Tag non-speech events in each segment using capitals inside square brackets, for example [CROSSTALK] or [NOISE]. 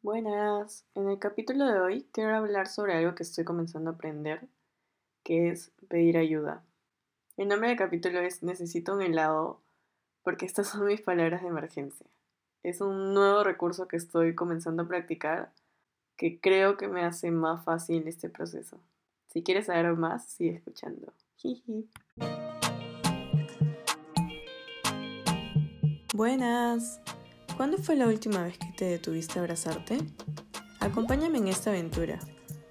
Buenas, en el capítulo de hoy quiero hablar sobre algo que estoy comenzando a aprender, que es pedir ayuda. El nombre del capítulo es Necesito un helado porque estas son mis palabras de emergencia. Es un nuevo recurso que estoy comenzando a practicar que creo que me hace más fácil este proceso. Si quieres saber más, sigue escuchando. Buenas. ¿Cuándo fue la última vez que te detuviste a abrazarte? Acompáñame en esta aventura.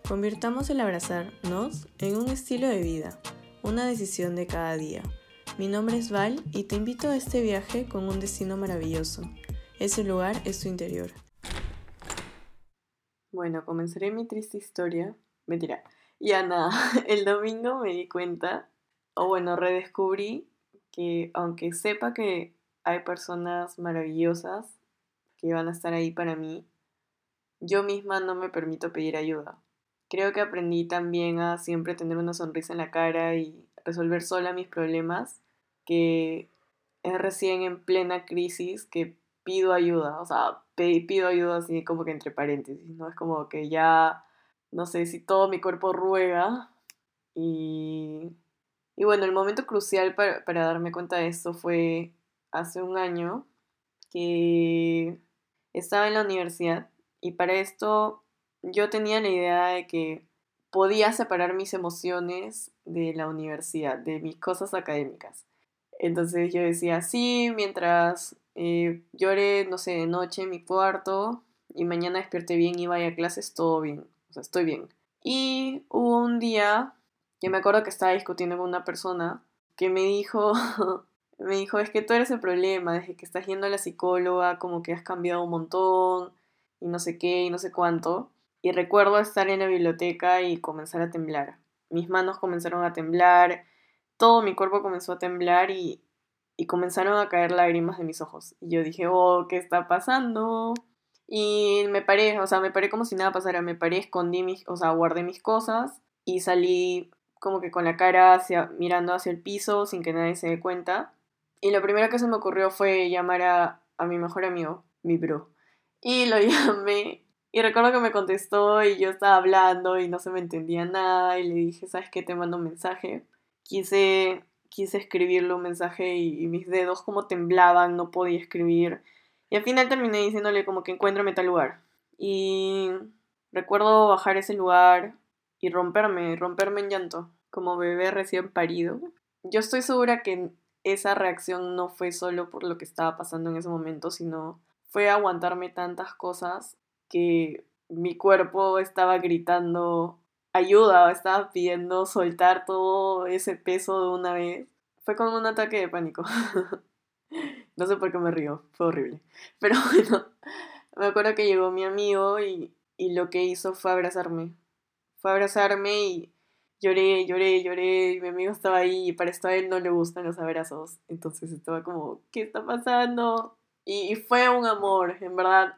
Convirtamos el abrazarnos en un estilo de vida, una decisión de cada día. Mi nombre es Val y te invito a este viaje con un destino maravilloso. Ese lugar es tu interior. Bueno, comenzaré mi triste historia. Mentira. Ya nada, [LAUGHS] el domingo me di cuenta, o bueno, redescubrí que aunque sepa que hay personas maravillosas que van a estar ahí para mí, yo misma no me permito pedir ayuda. Creo que aprendí también a siempre tener una sonrisa en la cara y resolver sola mis problemas, que es recién en plena crisis que pido ayuda, o sea, pido ayuda así como que entre paréntesis, ¿no? Es como que ya, no sé, si todo mi cuerpo ruega y... Y bueno, el momento crucial para, para darme cuenta de esto fue hace un año que estaba en la universidad y para esto yo tenía la idea de que podía separar mis emociones de la universidad, de mis cosas académicas. Entonces yo decía, sí, mientras eh, llore, no sé, de noche en mi cuarto y mañana despierte bien y vaya a clases, todo bien, o sea, estoy bien. Y hubo un día que me acuerdo que estaba discutiendo con una persona que me dijo, [LAUGHS] me dijo, es que tú eres el problema, desde que estás yendo a la psicóloga, como que has cambiado un montón, y no sé qué, y no sé cuánto. Y recuerdo estar en la biblioteca y comenzar a temblar. Mis manos comenzaron a temblar, todo mi cuerpo comenzó a temblar y, y comenzaron a caer lágrimas de mis ojos. Y yo dije, oh, ¿qué está pasando? Y me paré, o sea, me paré como si nada pasara, me paré, escondí mis, o sea, guardé mis cosas y salí como que con la cara hacia, mirando hacia el piso sin que nadie se dé cuenta. Y lo primero que se me ocurrió fue llamar a, a mi mejor amigo, mi bro. Y lo [LAUGHS] llamé y recuerdo que me contestó y yo estaba hablando y no se me entendía nada y le dije, ¿sabes qué? Te mando un mensaje. Quise, quise escribirle un mensaje y, mis dedos como temblaban, no podía escribir. Y al final terminé diciéndole como que encuéntrame tal lugar. Y recuerdo bajar ese lugar y romperme, romperme en llanto, como bebé recién parido. Yo estoy segura que esa reacción no fue solo por lo que estaba pasando en ese momento, sino fue aguantarme tantas cosas que mi cuerpo estaba gritando ayuda, estaba pidiendo soltar todo ese peso de una vez. Fue como un ataque de pánico. [LAUGHS] no sé por qué me río, fue horrible. Pero [LAUGHS] bueno, me acuerdo que llegó mi amigo y, y lo que hizo fue abrazarme. Fue abrazarme y lloré, lloré, lloré. Y mi amigo estaba ahí y para esto a él no le gustan los abrazos. Entonces estaba como, ¿qué está pasando? Y, fue un amor, en verdad.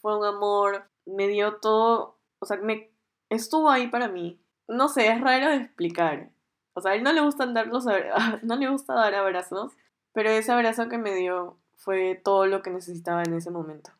Fue un amor. Me dio todo. O sea, me estuvo ahí para mí. No sé, es raro de explicar. O sea, a él no le gustan dar los [LAUGHS] no le gusta dar abrazos, pero ese abrazo que me dio fue todo lo que necesitaba en ese momento.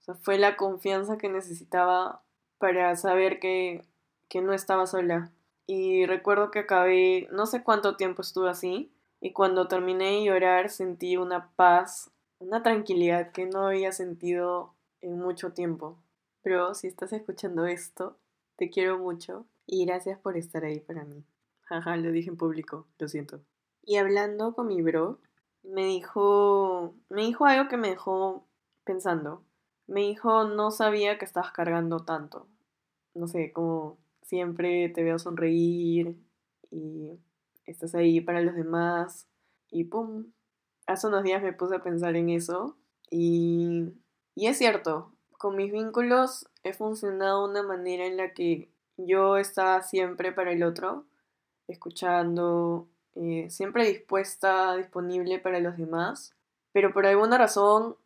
O sea, fue la confianza que necesitaba para saber que, que no estaba sola. Y recuerdo que acabé, no sé cuánto tiempo estuve así, y cuando terminé de llorar sentí una paz una tranquilidad que no había sentido en mucho tiempo. Pero si estás escuchando esto, te quiero mucho y gracias por estar ahí para mí. Jaja, lo dije en público, lo siento. Y hablando con mi bro, me dijo, me dijo algo que me dejó pensando. Me dijo, no sabía que estabas cargando tanto. No sé, como siempre te veo sonreír y estás ahí para los demás y pum, hace unos días me puse a pensar en eso y, y es cierto, con mis vínculos he funcionado una manera en la que yo estaba siempre para el otro, escuchando, eh, siempre dispuesta, disponible para los demás, pero por alguna razón,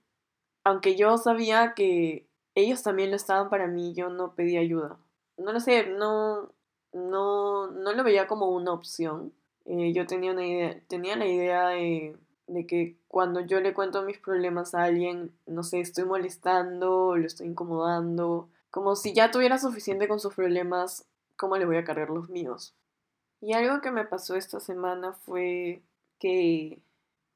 aunque yo sabía que ellos también lo estaban para mí, yo no pedí ayuda. No lo sé, no, no, no lo veía como una opción. Eh, yo tenía, una idea, tenía la idea de de que cuando yo le cuento mis problemas a alguien, no sé, estoy molestando, lo estoy incomodando, como si ya tuviera suficiente con sus problemas, ¿cómo le voy a cargar los míos? Y algo que me pasó esta semana fue que,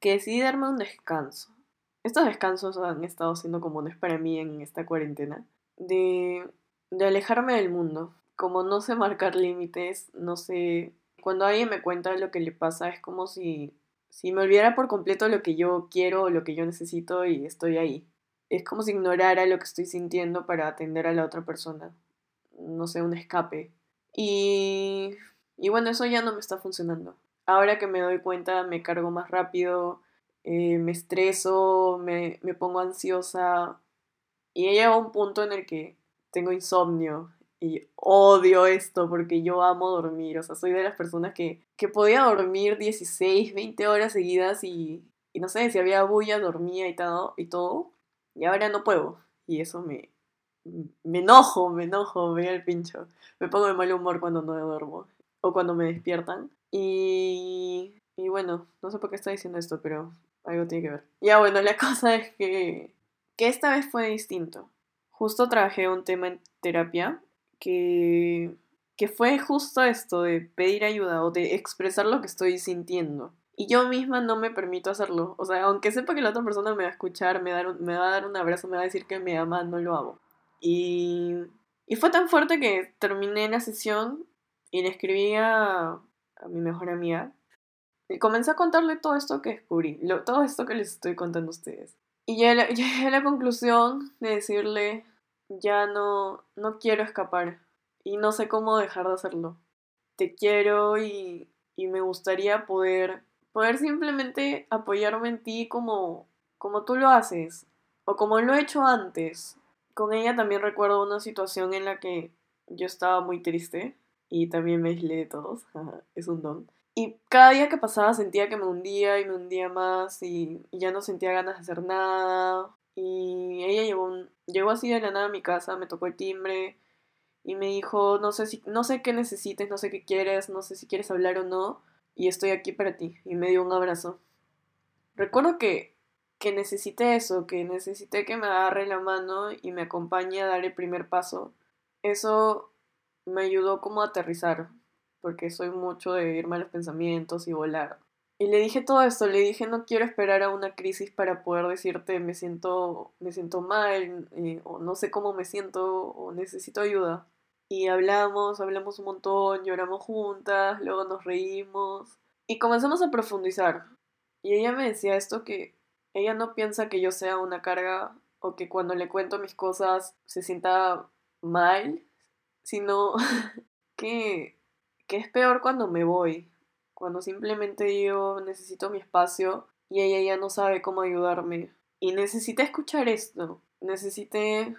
que decidí darme un descanso. Estos descansos han estado siendo comunes para mí en esta cuarentena. De, de alejarme del mundo. Como no sé marcar límites, no sé... Cuando alguien me cuenta lo que le pasa es como si si me olvidara por completo lo que yo quiero o lo que yo necesito y estoy ahí. Es como si ignorara lo que estoy sintiendo para atender a la otra persona. No sé, un escape. Y, y bueno, eso ya no me está funcionando. Ahora que me doy cuenta, me cargo más rápido, eh, me estreso, me, me pongo ansiosa. Y he llegado un punto en el que tengo insomnio y odio esto porque yo amo dormir. O sea, soy de las personas que, que podía dormir 16, 20 horas seguidas y, y no sé, si había bulla, dormía y todo, y todo. Y ahora no puedo. Y eso me, me enojo, me enojo, me el pincho. Me pongo de mal humor cuando no duermo. O cuando me despiertan. Y, y bueno, no sé por qué estoy diciendo esto, pero algo tiene que ver. Ya bueno, la [LAUGHS] cosa es que, que esta vez fue distinto. Justo trabajé un tema en terapia que, que fue justo esto de pedir ayuda o de expresar lo que estoy sintiendo. Y yo misma no me permito hacerlo. O sea, aunque sepa que la otra persona me va a escuchar, me, me va a dar un abrazo, me va a decir que me ama, no lo hago. Y, y fue tan fuerte que terminé la sesión y le escribí a, a mi mejor amiga. Y comencé a contarle todo esto que descubrí, lo, todo esto que les estoy contando a ustedes. Y llegué a [LAUGHS] la conclusión de decirle, ya no, no quiero escapar y no sé cómo dejar de hacerlo. Te quiero y, y me gustaría poder, poder simplemente apoyarme en ti como, como tú lo haces o como lo he hecho antes. Con ella también recuerdo una situación en la que yo estaba muy triste y también me aislé de todos, [LAUGHS] es un don. Y cada día que pasaba sentía que me hundía y me hundía más y, ya no sentía ganas de hacer nada y ella llegó, llegó así de la nada a mi casa, me tocó el timbre y me dijo, no sé, si, no sé qué necesites, no sé qué quieres, no sé si quieres hablar o no, y estoy aquí para ti. Y me dio un abrazo. Recuerdo que, que necesité eso, que necesité que me agarre la mano y me acompañe a dar el primer paso. Eso me ayudó como a aterrizar, porque soy mucho de irme a los pensamientos y volar. Y le dije todo esto, le dije no quiero esperar a una crisis para poder decirte me siento, me siento mal, eh, o no sé cómo me siento, o necesito ayuda. Y hablamos, hablamos un montón, lloramos juntas, luego nos reímos y comenzamos a profundizar. Y ella me decía esto que ella no piensa que yo sea una carga o que cuando le cuento mis cosas se sienta mal, sino [LAUGHS] que, que es peor cuando me voy, cuando simplemente yo necesito mi espacio y ella ya no sabe cómo ayudarme. Y necesité escuchar esto, necesité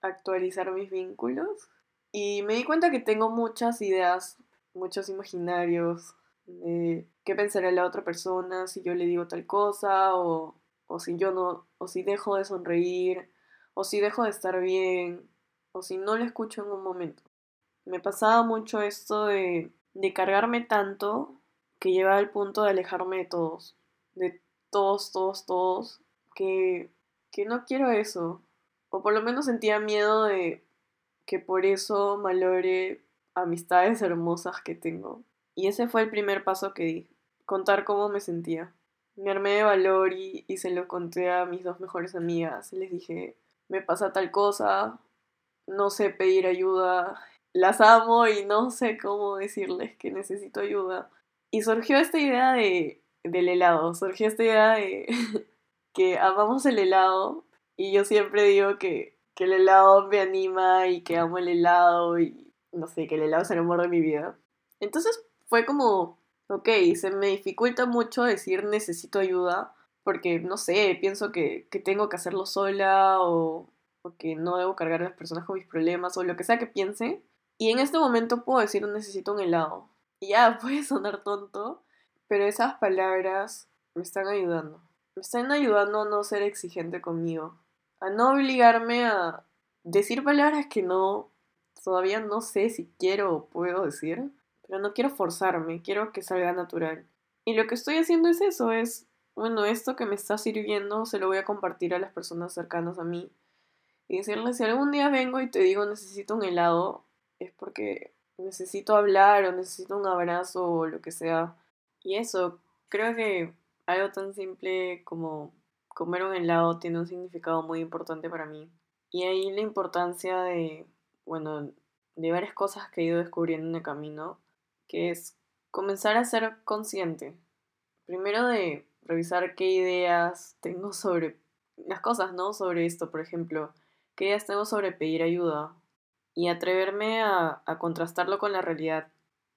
actualizar mis vínculos y me di cuenta que tengo muchas ideas, muchos imaginarios de qué pensará la otra persona si yo le digo tal cosa o, o si yo no, o si dejo de sonreír, o si dejo de estar bien, o si no le escucho en un momento. Me pasaba mucho esto de, de cargarme tanto que lleva al punto de alejarme de todos, de todos, todos, todos, que, que no quiero eso. O por lo menos sentía miedo de que por eso malore amistades hermosas que tengo. Y ese fue el primer paso que di, contar cómo me sentía. Me armé de valor y, y se lo conté a mis dos mejores amigas. Les dije, me pasa tal cosa, no sé pedir ayuda, las amo y no sé cómo decirles que necesito ayuda. Y surgió esta idea de, del helado, surgió esta idea de [LAUGHS] que amamos el helado y yo siempre digo que, que el helado me anima y que amo el helado y no sé, que el helado es el amor de mi vida. Entonces fue como, ok, se me dificulta mucho decir necesito ayuda porque, no sé, pienso que, que tengo que hacerlo sola o, o, que no debo cargar a las personas con mis problemas o lo que sea que piense. Y en este momento puedo decir necesito un helado. Y ya [LAUGHS] puede sonar tonto, pero esas palabras me están ayudando. Me están ayudando a no ser exigente conmigo. A no obligarme a decir palabras que no, todavía no sé si quiero o puedo decir. Pero no quiero forzarme, quiero que salga natural. Y lo que estoy haciendo es eso, es bueno, esto que me está sirviendo se lo voy a compartir a las personas cercanas a mí. Y decirles, si algún día vengo y te digo necesito un helado, es porque necesito hablar o necesito un abrazo o lo que sea. Y eso, creo que algo tan simple como comer un helado tiene un significado muy importante para mí. Y ahí la importancia de, bueno, de varias cosas que he ido descubriendo en el camino, que es comenzar a ser consciente. Primero de revisar qué ideas tengo sobre las cosas, ¿no? Sobre esto, por ejemplo, qué ideas tengo sobre pedir ayuda y atreverme a, a contrastarlo con la realidad.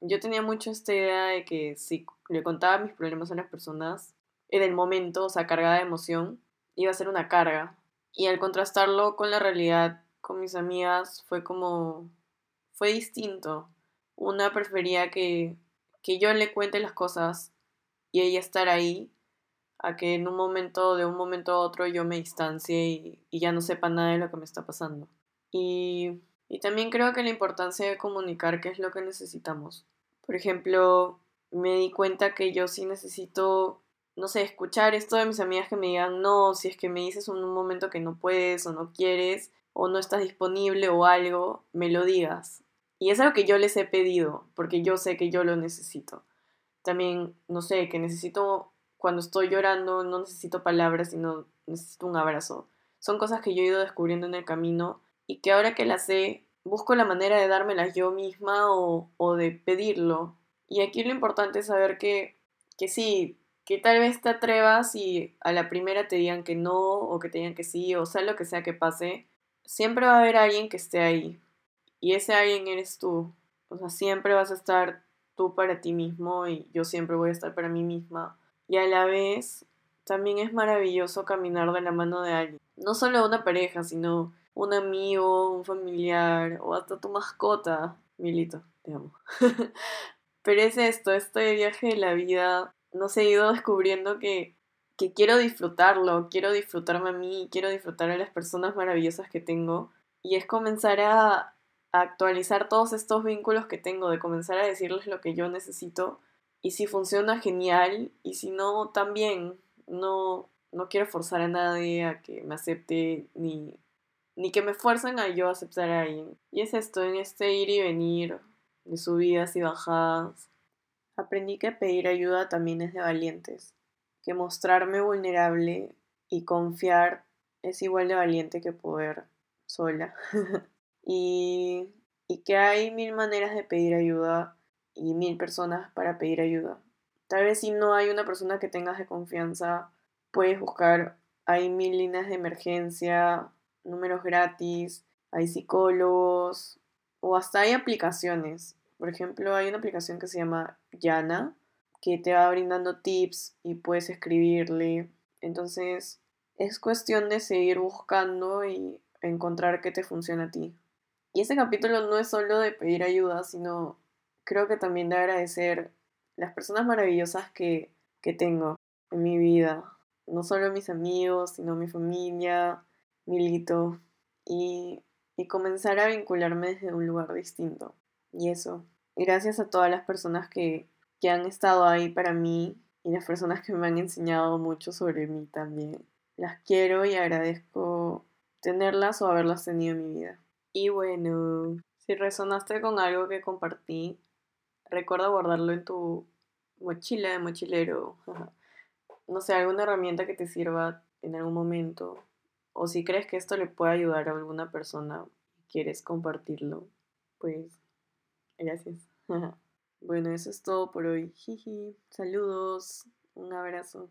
Yo tenía mucho esta idea de que si le contaba mis problemas a las personas, en el momento, o sea, cargada de emoción, iba a ser una carga. Y al contrastarlo con la realidad, con mis amigas, fue como, fue distinto. Una prefería que, que yo le cuente las cosas y ella estar ahí, a que en un momento, de un momento a otro, yo me distancie y, y ya no sepa nada de lo que me está pasando. Y, y también creo que la importancia de comunicar qué es lo que necesitamos. Por ejemplo, me di cuenta que yo sí necesito no sé, escuchar esto de mis amigas que me digan, no, si es que me dices en un momento que no puedes o no quieres o no estás disponible o algo, me lo digas. Y es algo que yo les he pedido, porque yo sé que yo lo necesito. También, no sé, que necesito, cuando estoy llorando, no necesito palabras, sino necesito un abrazo. Son cosas que yo he ido descubriendo en el camino y que ahora que las sé, busco la manera de dármelas yo misma o, o de pedirlo. Y aquí lo importante es saber que, que sí, que tal vez te atrevas y a la primera te digan que no o que te digan que sí o sea lo que sea que pase, siempre va a haber alguien que esté ahí. Y ese alguien eres tú. O sea, siempre vas a estar tú para ti mismo y yo siempre voy a estar para mí misma. Y a la vez, también es maravilloso caminar de la mano de alguien. No solo una pareja, sino un amigo, un familiar o hasta tu mascota. Milito, te amo. [LAUGHS] Pero es esto, este viaje de la vida no he ido descubriendo que, que quiero disfrutarlo, quiero disfrutarme a mí, quiero disfrutar a las personas maravillosas que tengo. Y es comenzar a, a actualizar todos estos vínculos que tengo, de comenzar a decirles lo que yo necesito. Y si funciona, genial. Y si no, también. No, no quiero forzar a nadie a que me acepte ni, ni que me fuercen a yo aceptar a alguien. Y es esto, en este ir y venir de subidas y bajadas, Aprendí que pedir ayuda también es de valientes, que mostrarme vulnerable y confiar es igual de valiente que poder sola. [LAUGHS] y, y que hay mil maneras de pedir ayuda y mil personas para pedir ayuda. Tal vez si no hay una persona que tengas de confianza, puedes buscar, hay mil líneas de emergencia, números gratis, hay psicólogos o hasta hay aplicaciones por ejemplo, hay una aplicación que se llama Yana, que te va brindando tips y puedes escribirle. Entonces, es cuestión de seguir buscando y encontrar qué te funciona a ti. Y este capítulo no es solo de pedir ayuda, sino creo que también de agradecer las personas maravillosas que, que tengo en mi vida. No solo mis amigos, sino mi familia, Milito. Y, y comenzar a vincularme desde un lugar distinto. Y eso, gracias a todas las personas que, que han estado ahí para mí y las personas que me han enseñado mucho sobre mí también. Las quiero y agradezco tenerlas o haberlas tenido en mi vida. Y bueno, si resonaste con algo que compartí, recuerda guardarlo en tu mochila de mochilero. [LAUGHS] no sé, alguna herramienta que te sirva en algún momento. O si crees que esto le puede ayudar a alguna persona y quieres compartirlo, pues Gracias. [LAUGHS] bueno, eso es todo por hoy. Jiji. Saludos. Un abrazo.